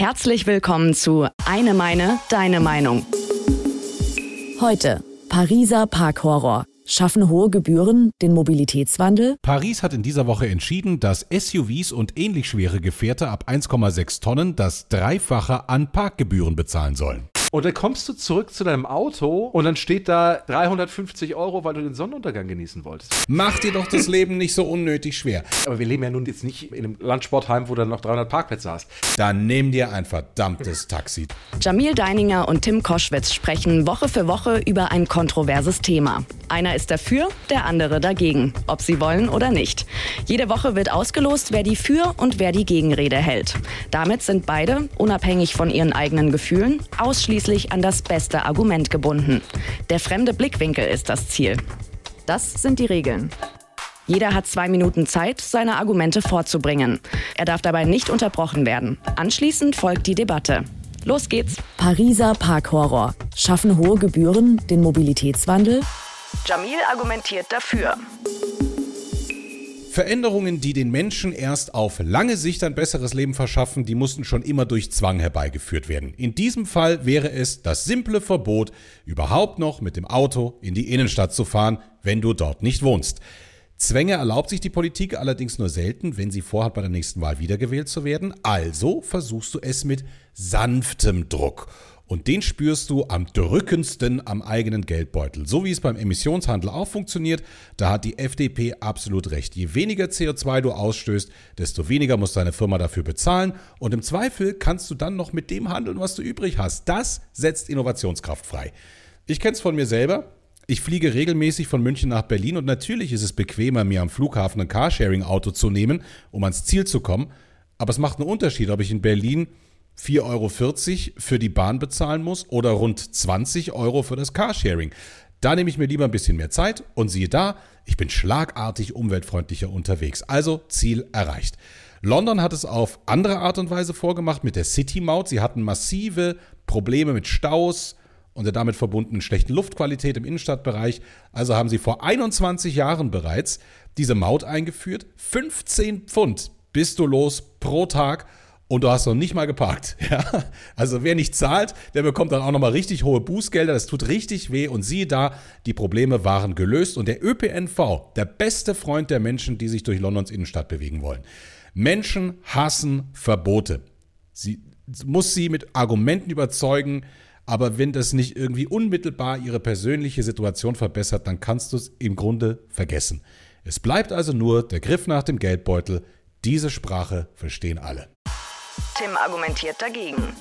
Herzlich willkommen zu Eine Meine, Deine Meinung. Heute Pariser Parkhorror. Schaffen hohe Gebühren den Mobilitätswandel? Paris hat in dieser Woche entschieden, dass SUVs und ähnlich schwere Gefährte ab 1,6 Tonnen das Dreifache an Parkgebühren bezahlen sollen. Und dann kommst du zurück zu deinem Auto und dann steht da 350 Euro, weil du den Sonnenuntergang genießen wolltest. Mach dir doch das Leben nicht so unnötig schwer. Aber wir leben ja nun jetzt nicht in einem Landsportheim, wo du noch 300 Parkplätze hast. Dann nimm dir ein verdammtes Taxi. Jamil Deininger und Tim Koschwitz sprechen Woche für Woche über ein kontroverses Thema. Einer ist dafür, der andere dagegen, ob sie wollen oder nicht. Jede Woche wird ausgelost, wer die Für- und wer die Gegenrede hält. Damit sind beide, unabhängig von ihren eigenen Gefühlen, ausschließlich an das beste Argument gebunden. Der fremde Blickwinkel ist das Ziel. Das sind die Regeln. Jeder hat zwei Minuten Zeit, seine Argumente vorzubringen. Er darf dabei nicht unterbrochen werden. Anschließend folgt die Debatte. Los geht's. Pariser Parkhorror. Schaffen hohe Gebühren den Mobilitätswandel? Jamil argumentiert dafür. Veränderungen, die den Menschen erst auf lange Sicht ein besseres Leben verschaffen, die mussten schon immer durch Zwang herbeigeführt werden. In diesem Fall wäre es das simple Verbot, überhaupt noch mit dem Auto in die Innenstadt zu fahren, wenn du dort nicht wohnst. Zwänge erlaubt sich die Politik allerdings nur selten, wenn sie vorhat, bei der nächsten Wahl wiedergewählt zu werden. Also versuchst du es mit sanftem Druck. Und den spürst du am drückendsten am eigenen Geldbeutel. So wie es beim Emissionshandel auch funktioniert, da hat die FDP absolut recht. Je weniger CO2 du ausstößt, desto weniger muss deine Firma dafür bezahlen. Und im Zweifel kannst du dann noch mit dem handeln, was du übrig hast. Das setzt Innovationskraft frei. Ich kenne es von mir selber. Ich fliege regelmäßig von München nach Berlin und natürlich ist es bequemer, mir am Flughafen ein Carsharing-Auto zu nehmen, um ans Ziel zu kommen. Aber es macht einen Unterschied, ob ich in Berlin 4,40 Euro für die Bahn bezahlen muss oder rund 20 Euro für das Carsharing. Da nehme ich mir lieber ein bisschen mehr Zeit und siehe da, ich bin schlagartig umweltfreundlicher unterwegs. Also Ziel erreicht. London hat es auf andere Art und Weise vorgemacht mit der City-Maut. Sie hatten massive Probleme mit Staus und der damit verbundenen schlechten Luftqualität im Innenstadtbereich. Also haben sie vor 21 Jahren bereits diese Maut eingeführt. 15 Pfund bist du los pro Tag und du hast noch nicht mal geparkt. Ja? Also wer nicht zahlt, der bekommt dann auch nochmal richtig hohe Bußgelder. Das tut richtig weh. Und siehe da, die Probleme waren gelöst. Und der ÖPNV, der beste Freund der Menschen, die sich durch Londons Innenstadt bewegen wollen. Menschen hassen Verbote. Sie muss sie mit Argumenten überzeugen. Aber wenn das nicht irgendwie unmittelbar ihre persönliche Situation verbessert, dann kannst du es im Grunde vergessen. Es bleibt also nur der Griff nach dem Geldbeutel. Diese Sprache verstehen alle. Tim argumentiert dagegen.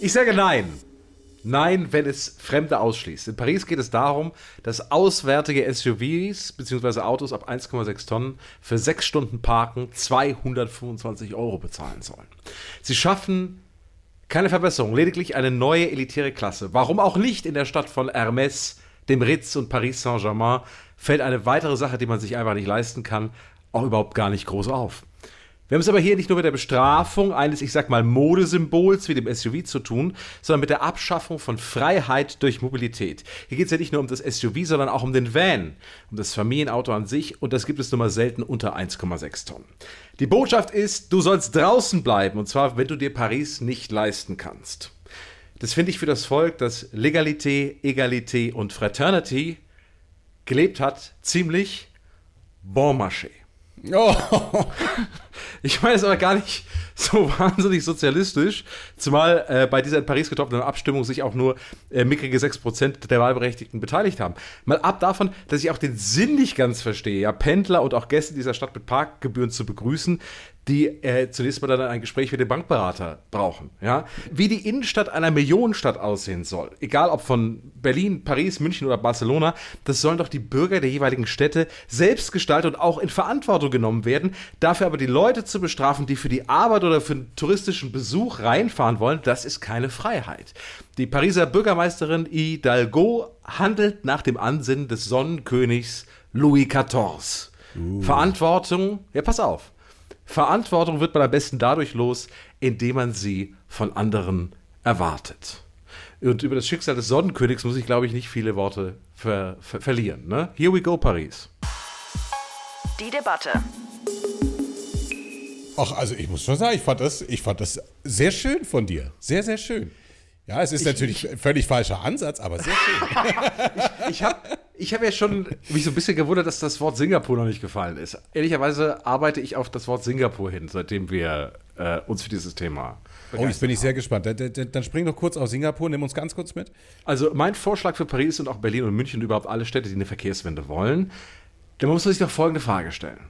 Ich sage nein. Nein, wenn es Fremde ausschließt. In Paris geht es darum, dass auswärtige SUVs bzw. Autos ab 1,6 Tonnen für sechs Stunden Parken 225 Euro bezahlen sollen. Sie schaffen keine Verbesserung, lediglich eine neue elitäre Klasse. Warum auch nicht in der Stadt von Hermès, dem Ritz und Paris Saint-Germain fällt eine weitere Sache, die man sich einfach nicht leisten kann, auch überhaupt gar nicht groß auf. Wir haben es aber hier nicht nur mit der Bestrafung eines, ich sag mal, Modesymbols wie dem SUV zu tun, sondern mit der Abschaffung von Freiheit durch Mobilität. Hier geht es ja nicht nur um das SUV, sondern auch um den Van, um das Familienauto an sich und das gibt es nun mal selten unter 1,6 Tonnen. Die Botschaft ist, du sollst draußen bleiben und zwar, wenn du dir Paris nicht leisten kannst. Das finde ich für das Volk, das Legalité, Egalité und Fraternity gelebt hat, ziemlich bon marché. Oh. Ich meine es aber gar nicht so wahnsinnig sozialistisch, zumal äh, bei dieser in Paris getroffenen Abstimmung sich auch nur äh, mickrige 6% der Wahlberechtigten beteiligt haben. Mal ab davon, dass ich auch den Sinn nicht ganz verstehe, ja, Pendler und auch Gäste dieser Stadt mit Parkgebühren zu begrüßen, die äh, zunächst mal dann ein Gespräch mit dem Bankberater brauchen. Ja? Wie die Innenstadt einer Millionenstadt aussehen soll, egal ob von Berlin, Paris, München oder Barcelona, das sollen doch die Bürger der jeweiligen Städte selbst gestalten und auch in Verantwortung genommen werden. Dafür aber die Leute zu bestrafen, die für die Arbeit oder für einen touristischen Besuch reinfahren wollen, das ist keine Freiheit. Die Pariser Bürgermeisterin Hidalgo handelt nach dem Ansinnen des Sonnenkönigs Louis XIV. Uh. Verantwortung, ja, pass auf. Verantwortung wird man am besten dadurch los, indem man sie von anderen erwartet. Und über das Schicksal des Sonnenkönigs muss ich, glaube ich, nicht viele Worte ver ver verlieren. Ne? Here we go, Paris. Die Debatte. Ach, also ich muss schon sagen, ich fand das, ich fand das sehr schön von dir. Sehr, sehr schön. Ja, es ist ich, natürlich ich, völlig falscher Ansatz, aber sehr schön. ich ich habe ich hab ja schon mich so ein bisschen gewundert, dass das Wort Singapur noch nicht gefallen ist. Ehrlicherweise arbeite ich auf das Wort Singapur hin, seitdem wir äh, uns für dieses Thema. Oh, jetzt bin ich sehr gespannt. Dann, dann, dann spring doch kurz auf Singapur, nimm uns ganz kurz mit. Also mein Vorschlag für Paris und auch Berlin und München und überhaupt alle Städte, die eine Verkehrswende wollen, da muss man sich doch folgende Frage stellen.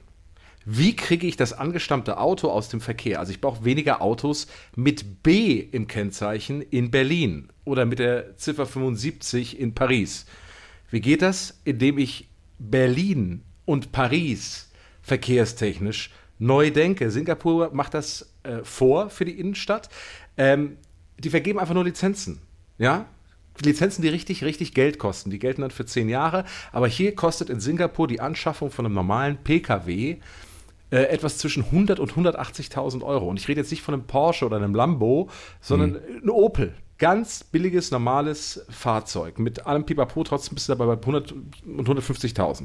Wie kriege ich das angestammte Auto aus dem Verkehr? Also ich brauche weniger Autos mit B im Kennzeichen in Berlin oder mit der Ziffer 75 in Paris. Wie geht das? Indem ich Berlin und Paris verkehrstechnisch neu denke. Singapur macht das äh, vor für die Innenstadt. Ähm, die vergeben einfach nur Lizenzen. Ja, Lizenzen, die richtig, richtig Geld kosten. Die gelten dann für zehn Jahre. Aber hier kostet in Singapur die Anschaffung von einem normalen Pkw äh, etwas zwischen 100 und 180.000 Euro. Und ich rede jetzt nicht von einem Porsche oder einem Lambo, sondern hm. ein Opel. Ganz billiges, normales Fahrzeug. Mit allem Pipapo, trotzdem bist du dabei bei 100 und 150.000.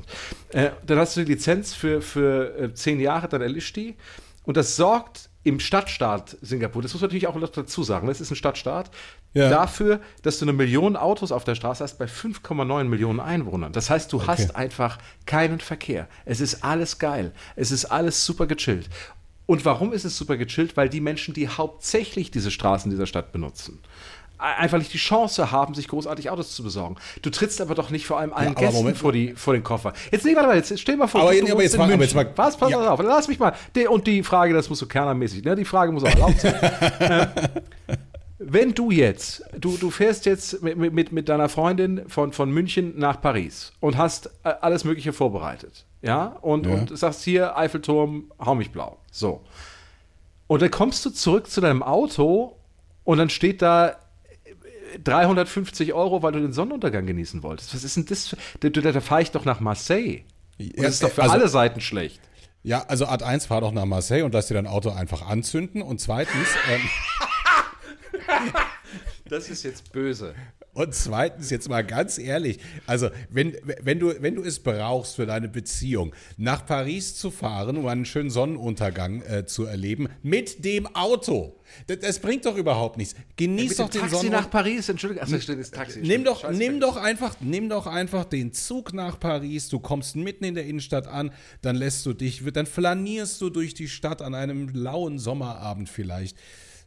Äh, dann hast du die Lizenz für, für äh, 10 Jahre, dann erlischt die. Und das sorgt im Stadtstaat Singapur, das muss man natürlich auch dazu sagen, das ist ein Stadtstaat, ja. dafür, dass du eine Million Autos auf der Straße hast bei 5,9 Millionen Einwohnern. Das heißt, du okay. hast einfach keinen Verkehr. Es ist alles geil. Es ist alles super gechillt. Und warum ist es super gechillt? Weil die Menschen, die hauptsächlich diese Straßen dieser Stadt benutzen, einfach nicht die Chance haben, sich großartig Autos zu besorgen. Du trittst aber doch nicht vor allem allen ja, Gästen Moment. vor, die, vor den Koffer. Jetzt, nee, warte mal, jetzt stell mal vor, aber, du, du aber jetzt, mal, aber jetzt mal. Was, pass ja. auf, lass mich mal. Und die Frage, das muss so kernermäßig, ne? die Frage muss auch erlaubt sein. ähm, wenn du jetzt, du, du fährst jetzt mit, mit, mit deiner Freundin von, von München nach Paris und hast äh, alles Mögliche vorbereitet, ja, und, ja. und sagst hier, Eiffelturm, hau mich blau, so. Und dann kommst du zurück zu deinem Auto und dann steht da 350 Euro, weil du den Sonnenuntergang genießen wolltest. Was ist denn das? Da, da, da fahre ich doch nach Marseille. Und das ist doch für also, alle Seiten schlecht. Ja, also Art 1, fahr doch nach Marseille und lass dir dein Auto einfach anzünden. Und zweitens. Ähm, das ist jetzt böse. Und zweitens, jetzt mal ganz ehrlich, also wenn, wenn, du, wenn du es brauchst für deine Beziehung, nach Paris zu fahren, um einen schönen Sonnenuntergang äh, zu erleben, mit dem Auto. Das, das, bringt doch überhaupt nichts. Genieß ja, doch den Taxi Sonnenuntergang. nach Paris, Entschuldigung, Achso, steht das Taxi. Nimm doch, nimm, doch einfach, nimm doch einfach den Zug nach Paris, du kommst mitten in der Innenstadt an, dann lässt du dich, dann flanierst du durch die Stadt an einem lauen Sommerabend vielleicht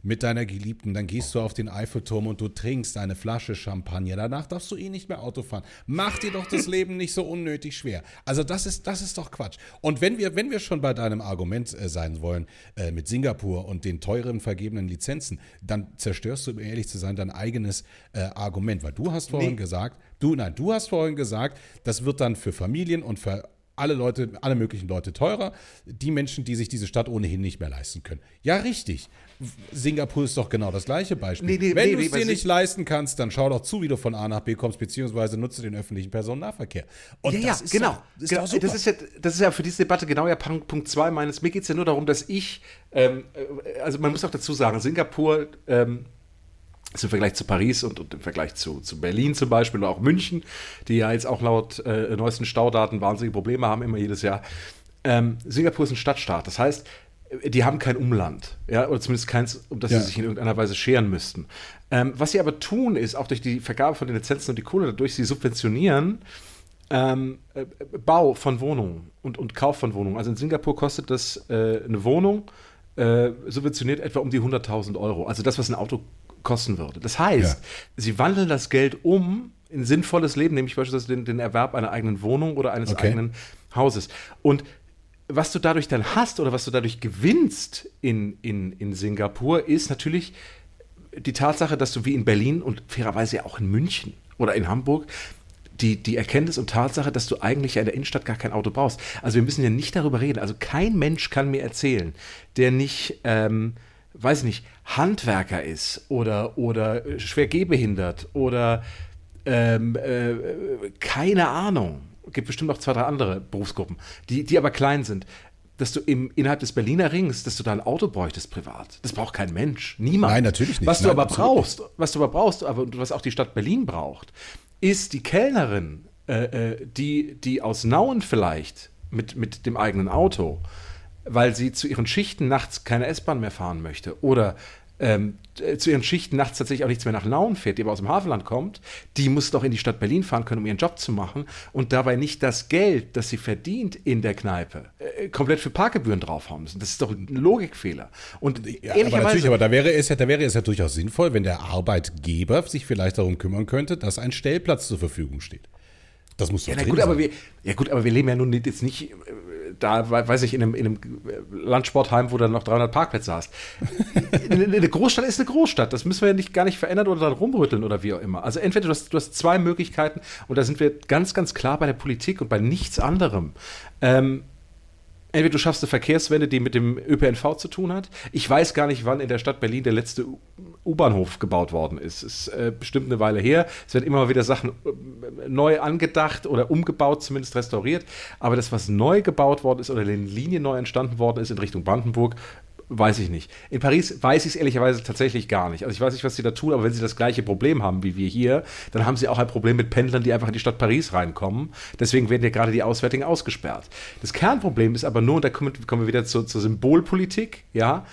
mit deiner Geliebten, dann gehst du auf den Eiffelturm und du trinkst eine Flasche Champagner. Danach darfst du eh nicht mehr Auto fahren. Mach dir doch das Leben nicht so unnötig schwer. Also das ist, das ist doch Quatsch. Und wenn wir, wenn wir schon bei deinem Argument äh, sein wollen, äh, mit Singapur und den teuren vergebenen Lizenzen, dann zerstörst du, um ehrlich zu sein, dein eigenes äh, Argument. Weil du hast vorhin nee. gesagt, du, nein, du hast vorhin gesagt, das wird dann für Familien und für alle Leute, alle möglichen Leute teurer. Die Menschen, die sich diese Stadt ohnehin nicht mehr leisten können. Ja, richtig. Singapur ist doch genau das gleiche Beispiel. Nee, nee, Wenn nee, du es dir nicht leisten kannst, dann schau doch zu, wie du von A nach B kommst, beziehungsweise nutze den öffentlichen Personennahverkehr. Und ja, ja, genau. Doch, das, genau. Ist das, ist ja, das ist ja für diese Debatte genau ja Punkt 2 meines. Mir geht es ja nur darum, dass ich, ähm, äh, also man muss auch dazu sagen, Singapur ähm, also im Vergleich zu Paris und, und, im Vergleich zu, zu Berlin zum Beispiel oder auch München, die ja jetzt auch laut äh, neuesten Staudaten wahnsinnige Probleme haben, immer jedes Jahr. Ähm, Singapur ist ein Stadtstaat. Das heißt, die haben kein Umland, ja, oder zumindest keins, um das ja. sie sich in irgendeiner Weise scheren müssten. Ähm, was sie aber tun, ist auch durch die Vergabe von den Lizenzen und die Kohle dadurch, sie subventionieren ähm, äh, Bau von Wohnungen und, und Kauf von Wohnungen. Also in Singapur kostet das äh, eine Wohnung äh, subventioniert etwa um die 100.000 Euro. Also das, was ein Auto kosten würde. Das heißt, ja. sie wandeln das Geld um in sinnvolles Leben, nämlich beispielsweise den, den Erwerb einer eigenen Wohnung oder eines okay. eigenen Hauses. Und was du dadurch dann hast oder was du dadurch gewinnst in, in, in Singapur, ist natürlich die Tatsache, dass du wie in Berlin und fairerweise ja auch in München oder in Hamburg die, die Erkenntnis und Tatsache, dass du eigentlich in der Innenstadt gar kein Auto brauchst. Also wir müssen ja nicht darüber reden. Also kein Mensch kann mir erzählen, der nicht, ähm, weiß nicht, Handwerker ist oder, oder schwer gehbehindert oder ähm, äh, keine Ahnung. Gibt bestimmt noch zwei, drei andere Berufsgruppen, die, die aber klein sind dass du im, innerhalb des Berliner Rings, dass du da ein Auto bräuchtest privat. Das braucht kein Mensch. Niemand. Nein, natürlich nicht. Was Nein, du aber brauchst, nicht. was du aber brauchst, aber was auch die Stadt Berlin braucht, ist die Kellnerin, äh, äh, die, die aus Nauen vielleicht mit, mit dem eigenen Auto weil sie zu ihren Schichten nachts keine S-Bahn mehr fahren möchte oder ähm, äh, zu ihren Schichten nachts tatsächlich auch nichts mehr nach Lauen fährt, die aber aus dem Hafenland kommt, die muss doch in die Stadt Berlin fahren können, um ihren Job zu machen und dabei nicht das Geld, das sie verdient in der Kneipe, äh, komplett für Parkgebühren draufhauen müssen. Das ist doch ein Logikfehler. Und ja, aber natürlich, aber da wäre es ja, da wäre es ja durchaus sinnvoll, wenn der Arbeitgeber sich vielleicht darum kümmern könnte, dass ein Stellplatz zur Verfügung steht. Das muss doch ja, gut, sein. aber wir, ja gut, aber wir leben ja nun jetzt nicht äh, da, weiß ich, in einem, in einem Landsportheim, wo du noch 300 Parkplätze hast. eine Großstadt ist eine Großstadt. Das müssen wir ja nicht, gar nicht verändern oder dann rumrütteln oder wie auch immer. Also entweder du hast, du hast zwei Möglichkeiten und da sind wir ganz, ganz klar bei der Politik und bei nichts anderem. Ähm, Entweder du schaffst eine Verkehrswende, die mit dem ÖPNV zu tun hat. Ich weiß gar nicht, wann in der Stadt Berlin der letzte U-Bahnhof gebaut worden ist. Es ist äh, bestimmt eine Weile her. Es werden immer wieder Sachen äh, neu angedacht oder umgebaut, zumindest restauriert. Aber das, was neu gebaut worden ist oder in Linien neu entstanden worden ist in Richtung Brandenburg, weiß ich nicht. In Paris weiß ich es ehrlicherweise tatsächlich gar nicht. Also ich weiß nicht, was sie da tun, aber wenn sie das gleiche Problem haben wie wir hier, dann haben sie auch ein Problem mit Pendlern, die einfach in die Stadt Paris reinkommen. Deswegen werden ja gerade die Auswärtigen ausgesperrt. Das Kernproblem ist aber nur, und da kommen, wir wieder zur, zur Symbolpolitik, ja,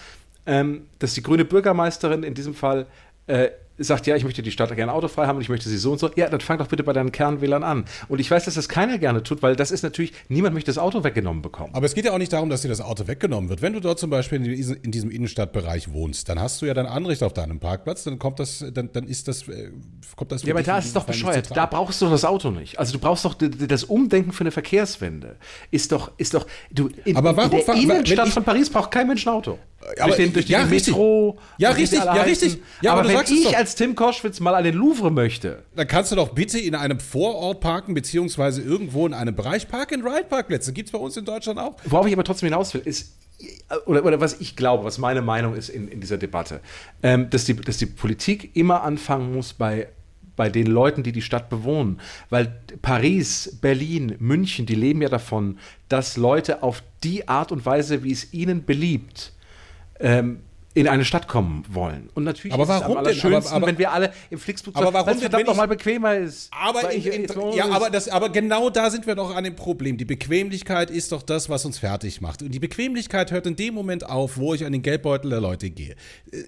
ähm, dass die grüne Bürgermeisterin in diesem Fall äh, sagt, ja, ich möchte die Stadt gerne autofrei haben und ich möchte sie so und so, ja, dann fang doch bitte bei deinen Kernwählern an. Und ich weiß, dass das keiner gerne tut, weil das ist natürlich, niemand möchte das Auto weggenommen bekommen. Aber es geht ja auch nicht darum, dass dir das Auto weggenommen wird. Wenn du dort zum Beispiel in diesem Innenstadtbereich wohnst, dann hast du ja dein Anrecht auf deinem Parkplatz, dann kommt das, dann, dann ist das, äh, kommt das. Ja, aber da ist es doch bescheuert. Da brauchst du das Auto nicht. Also du brauchst doch das Umdenken für eine Verkehrswende. Ist doch, ist doch, du, in, aber warum, in der Innenstadt von Paris braucht kein Mensch ein Auto aber, durch, den, durch ja, die Metro. Ja, richtig, ja, richtig. Ja, aber, aber wenn ich als Tim Koschwitz mal an den Louvre möchte. Dann kannst du doch bitte in einem Vorort parken, beziehungsweise irgendwo in einem Bereich Park-and-Ride-Parkplätze. Gibt es bei uns in Deutschland auch. Worauf ich aber trotzdem hinaus will, ist, oder, oder was ich glaube, was meine Meinung ist in, in dieser Debatte, ähm, dass, die, dass die Politik immer anfangen muss bei bei den Leuten, die die Stadt bewohnen. Weil Paris, Berlin, München, die leben ja davon, dass Leute auf die Art und Weise, wie es ihnen beliebt, ähm, in eine Stadt kommen wollen. Und natürlich aber warum ist es am allerschönsten, aber, aber, wenn wir alle im Flixbus aber warum es verdammt nochmal bequemer ist. Aber, ich, in, ja, aber, das, aber genau da sind wir doch an dem Problem. Die Bequemlichkeit ist doch das, was uns fertig macht. Und die Bequemlichkeit hört in dem Moment auf, wo ich an den Geldbeutel der Leute gehe.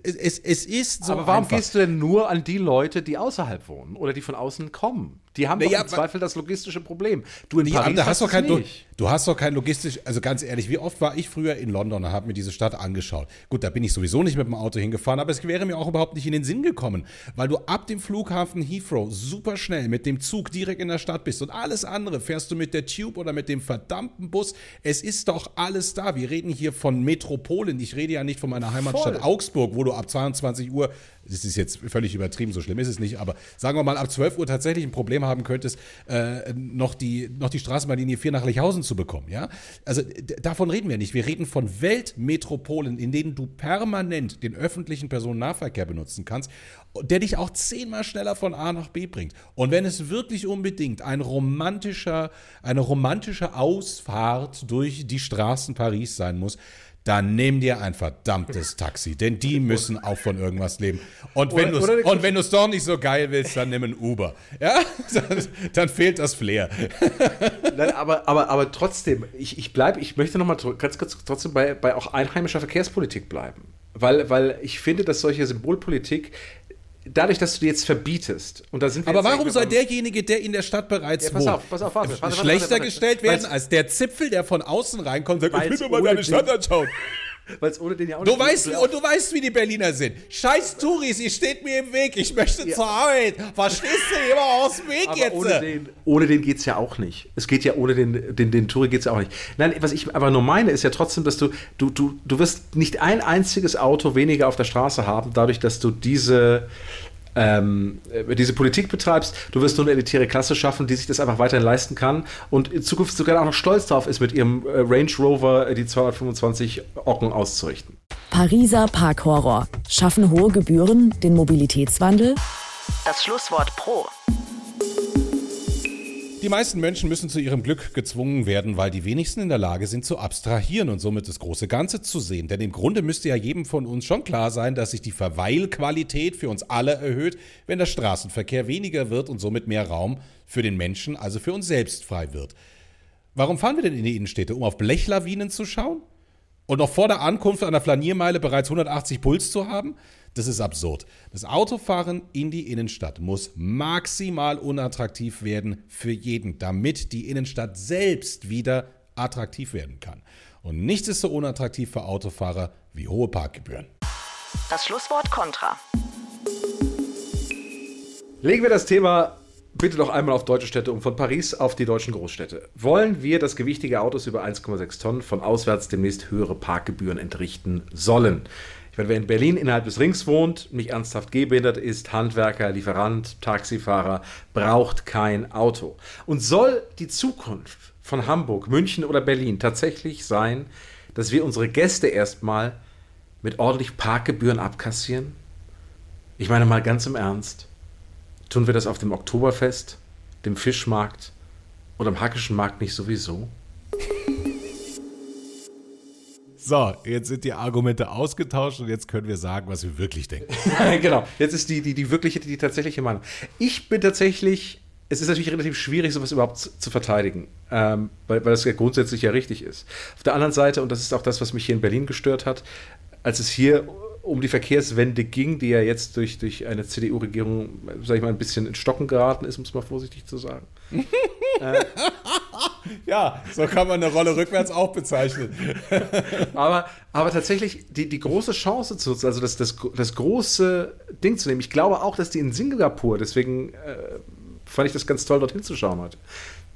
Es, es, es ist so Aber warum einfach. gehst du denn nur an die Leute, die außerhalb wohnen oder die von außen kommen? Die haben naja, doch im Zweifel das logistische Problem. Du in Paris hast, hast doch kein, nicht. Du, du, hast doch kein logistisch, also ganz ehrlich, wie oft war ich früher in London und habe mir diese Stadt angeschaut? Gut, da bin ich sowieso nicht mit dem Auto hingefahren, aber es wäre mir auch überhaupt nicht in den Sinn gekommen, weil du ab dem Flughafen Heathrow super schnell mit dem Zug direkt in der Stadt bist und alles andere fährst du mit der Tube oder mit dem verdammten Bus. Es ist doch alles da. Wir reden hier von Metropolen. Ich rede ja nicht von meiner Heimatstadt Voll. Augsburg, wo du ab 22 Uhr das ist jetzt völlig übertrieben, so schlimm ist es nicht, aber sagen wir mal, ab 12 Uhr tatsächlich ein Problem haben könntest, äh, noch, die, noch die Straßenbahnlinie 4 nach Lechhausen zu bekommen. Ja? Also davon reden wir nicht. Wir reden von Weltmetropolen, in denen du permanent den öffentlichen Personennahverkehr benutzen kannst, der dich auch zehnmal schneller von A nach B bringt. Und wenn es wirklich unbedingt ein romantischer, eine romantische Ausfahrt durch die Straßen Paris sein muss, dann nimm dir ein verdammtes Taxi, denn die müssen auch von irgendwas leben. Und wenn du und wenn du es doch nicht so geil willst, dann nimm ein Uber. Ja, dann, fehlt das Flair. Nein, aber, aber, aber trotzdem, ich, ich bleibe, ich möchte nochmal ganz kurz trotzdem bei, bei auch einheimischer Verkehrspolitik bleiben. Weil, weil ich finde, dass solche Symbolpolitik dadurch, dass du die jetzt verbietest, und da sind wir Aber warum soll derjenige, der in der Stadt bereits ja, pass auf, pass auf, warte, warte, schlechter warte, gestellt werden als der Zipfel, der von außen reinkommt und sagt, ich will mir mal deine Stadt anschauen? Weil es ohne den ja auch du nicht weißt, Und du weißt, wie die Berliner sind. Scheiß Touris, ihr steht mir im Weg. Ich möchte ja. zur Arbeit. Verstehst du? Immer aus dem Weg aber jetzt. Ohne den, ohne den geht es ja auch nicht. Es geht ja ohne den, den, den Touri geht es ja auch nicht. Nein, was ich aber nur meine, ist ja trotzdem, dass du, du, du, du wirst nicht ein einziges Auto weniger auf der Straße haben, dadurch, dass du diese ähm, diese Politik betreibst, du wirst nur eine elitäre Klasse schaffen, die sich das einfach weiterhin leisten kann und in Zukunft sogar auch noch stolz darauf ist, mit ihrem äh, Range Rover die 225 Ocken auszurichten. Pariser Parkhorror. Schaffen hohe Gebühren den Mobilitätswandel? Das Schlusswort Pro. Die meisten Menschen müssen zu ihrem Glück gezwungen werden, weil die wenigsten in der Lage sind zu abstrahieren und somit das große Ganze zu sehen. Denn im Grunde müsste ja jedem von uns schon klar sein, dass sich die Verweilqualität für uns alle erhöht, wenn der Straßenverkehr weniger wird und somit mehr Raum für den Menschen, also für uns selbst frei wird. Warum fahren wir denn in die Innenstädte? Um auf Blechlawinen zu schauen? und noch vor der Ankunft an der Flaniermeile bereits 180 Puls zu haben, das ist absurd. Das Autofahren in die Innenstadt muss maximal unattraktiv werden für jeden, damit die Innenstadt selbst wieder attraktiv werden kann. Und nichts ist so unattraktiv für Autofahrer wie hohe Parkgebühren. Das Schlusswort Contra. Legen wir das Thema bitte noch einmal auf deutsche Städte um, von Paris auf die deutschen Großstädte. Wollen wir, dass gewichtige Autos über 1,6 Tonnen von auswärts demnächst höhere Parkgebühren entrichten sollen? Meine, wer in Berlin innerhalb des Rings wohnt, nicht ernsthaft gehbehindert ist, Handwerker, Lieferant, Taxifahrer, braucht kein Auto. Und soll die Zukunft von Hamburg, München oder Berlin tatsächlich sein, dass wir unsere Gäste erstmal mit ordentlich Parkgebühren abkassieren? Ich meine mal ganz im Ernst. Tun wir das auf dem Oktoberfest, dem Fischmarkt oder am Hackischen Markt nicht sowieso? So, jetzt sind die Argumente ausgetauscht und jetzt können wir sagen, was wir wirklich denken. genau, jetzt ist die, die, die wirkliche, die tatsächliche Meinung. Ich bin tatsächlich, es ist natürlich relativ schwierig, sowas überhaupt zu, zu verteidigen, ähm, weil, weil das ja grundsätzlich ja richtig ist. Auf der anderen Seite, und das ist auch das, was mich hier in Berlin gestört hat, als es hier um die Verkehrswende ging, die ja jetzt durch, durch eine CDU-Regierung, sag ich mal, ein bisschen in Stocken geraten ist, um es mal vorsichtig zu sagen. äh, ja, so kann man eine Rolle rückwärts auch bezeichnen. aber, aber tatsächlich die, die große Chance zu also das, das, das große Ding zu nehmen. Ich glaube auch, dass die in Singapur, deswegen äh, fand ich das ganz toll, dorthin zu schauen heute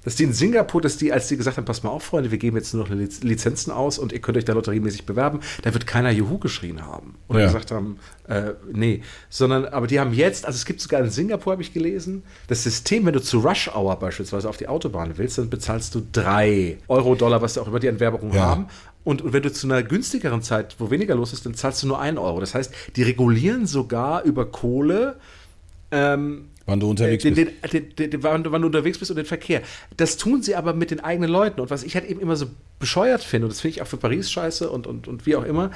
dass die in Singapur, dass die, als die gesagt haben, pass mal auf, Freunde, wir geben jetzt nur noch Lizenzen aus und ihr könnt euch da lotteriemäßig bewerben, da wird keiner Juhu geschrien haben. Oder ja. gesagt haben, äh, nee. Sondern, aber die haben jetzt, also es gibt sogar in Singapur, habe ich gelesen, das System, wenn du zu Rush Hour beispielsweise auf die Autobahn willst, dann bezahlst du drei Euro, Dollar, was sie auch über die Entwerbung ja. haben. Und, und, wenn du zu einer günstigeren Zeit, wo weniger los ist, dann zahlst du nur einen Euro. Das heißt, die regulieren sogar über Kohle, ähm, Wann du unterwegs den, bist. Den, den, wann, wann, du unterwegs bist und den Verkehr. Das tun sie aber mit den eigenen Leuten. Und was ich halt eben immer so bescheuert finde, und das finde ich auch für Paris scheiße und, und, und wie auch immer,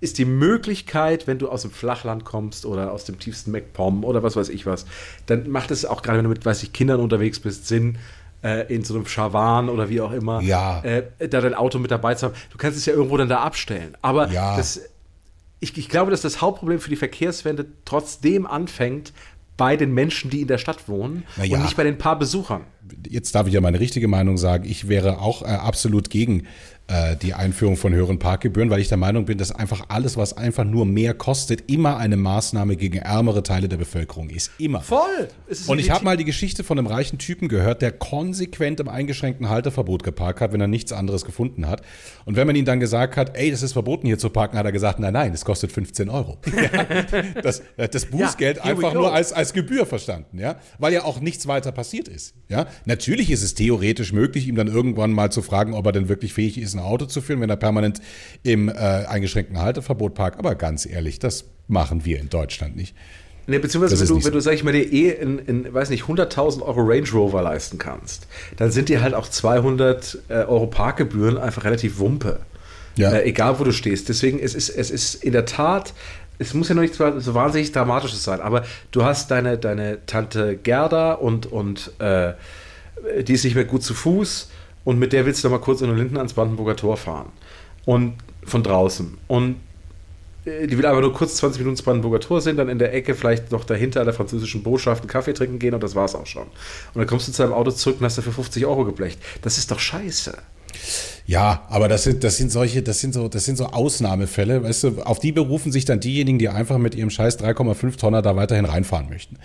ist die Möglichkeit, wenn du aus dem Flachland kommst oder aus dem tiefsten MacPom oder was weiß ich was, dann macht es auch gerade, wenn du mit, weiß ich, Kindern unterwegs bist, Sinn, äh, in so einem Schawan oder wie auch immer, ja. äh, da dein Auto mit dabei zu haben. Du kannst es ja irgendwo dann da abstellen. Aber ja. das ich, ich glaube, dass das Hauptproblem für die Verkehrswende trotzdem anfängt bei den Menschen, die in der Stadt wohnen ja. und nicht bei den paar Besuchern. Jetzt darf ich ja meine richtige Meinung sagen. Ich wäre auch äh, absolut gegen die Einführung von höheren Parkgebühren, weil ich der Meinung bin, dass einfach alles, was einfach nur mehr kostet, immer eine Maßnahme gegen ärmere Teile der Bevölkerung ist. Immer. Voll. Und ich habe mal die Geschichte von einem reichen Typen gehört, der konsequent im eingeschränkten Halteverbot geparkt hat, wenn er nichts anderes gefunden hat. Und wenn man ihm dann gesagt hat, ey, das ist verboten hier zu parken, hat er gesagt, nein, nein, das kostet 15 Euro. ja, das, äh, das Bußgeld ja, einfach nur als, als Gebühr verstanden, ja, weil ja auch nichts weiter passiert ist. Ja, natürlich ist es theoretisch möglich, ihm dann irgendwann mal zu fragen, ob er denn wirklich fähig ist, ein Auto zu führen, wenn er permanent im äh, eingeschränkten Halteverbot parkt. Aber ganz ehrlich, das machen wir in Deutschland nicht. Nee, beziehungsweise wenn du, wenn du, sag ich mal, dir eh in, in weiß nicht, 100.000 Euro Range Rover leisten kannst, dann sind dir halt auch 200 äh, Euro Parkgebühren einfach relativ Wumpe. Ja. Äh, egal, wo du stehst. Deswegen, es ist, es ist in der Tat, es muss ja noch nicht so wahnsinnig Dramatisches sein, aber du hast deine, deine Tante Gerda und, und äh, die ist nicht mehr gut zu Fuß und mit der willst du noch mal kurz in den Linden ans Brandenburger Tor fahren. Und von draußen. Und äh, die will aber nur kurz 20 Minuten ins Brandenburger Tor sind, dann in der Ecke vielleicht noch dahinter an der französischen Botschaft einen Kaffee trinken gehen und das war's auch schon. Und dann kommst du zu deinem Auto zurück und hast dafür 50 Euro geblecht. Das ist doch scheiße. Ja, aber das sind, das sind solche, das sind so, das sind so Ausnahmefälle, weißt du, auf die berufen sich dann diejenigen, die einfach mit ihrem scheiß 3,5 Tonner da weiterhin reinfahren möchten.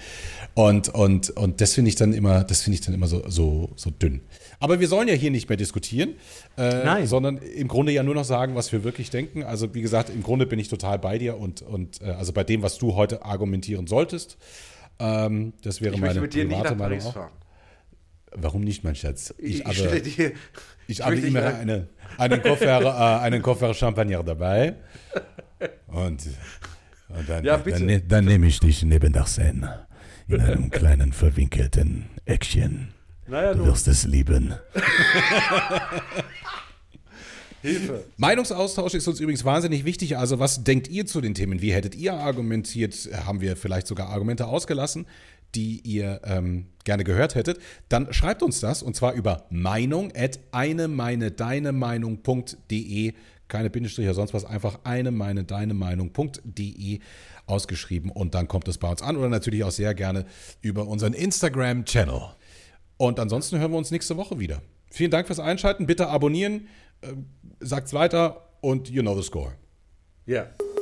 Und, und, und das finde ich dann immer, das finde ich dann immer so, so, so dünn. Aber wir sollen ja hier nicht mehr diskutieren, äh, sondern im Grunde ja nur noch sagen, was wir wirklich denken. Also wie gesagt, im Grunde bin ich total bei dir und, und äh, also bei dem, was du heute argumentieren solltest. Ähm, das wäre ich meine mit dir private Meinung auch. Fahren. Warum nicht, mein Schatz? Ich, ich, aber, dir, ich habe immer eine, einen, Koffer, äh, einen Koffer Champagner dabei. Und, und dann, ja, dann, dann, dann nehme ich dich neben der Szene in einem kleinen verwinkelten Eckchen. Naja, du wirst es lieben. Hilfe. Meinungsaustausch ist uns übrigens wahnsinnig wichtig. Also, was denkt ihr zu den Themen? Wie hättet ihr argumentiert? Haben wir vielleicht sogar Argumente ausgelassen? die ihr ähm, gerne gehört hättet, dann schreibt uns das und zwar über Meinung at eine meine deine Meinung.de keine Bindestriche, sonst was, einfach eine meine deine Meinung.de ausgeschrieben und dann kommt es bei uns an oder natürlich auch sehr gerne über unseren Instagram-Channel. Und ansonsten hören wir uns nächste Woche wieder. Vielen Dank fürs Einschalten. Bitte abonnieren, äh, sagt's weiter und you know the score. Ja. Yeah.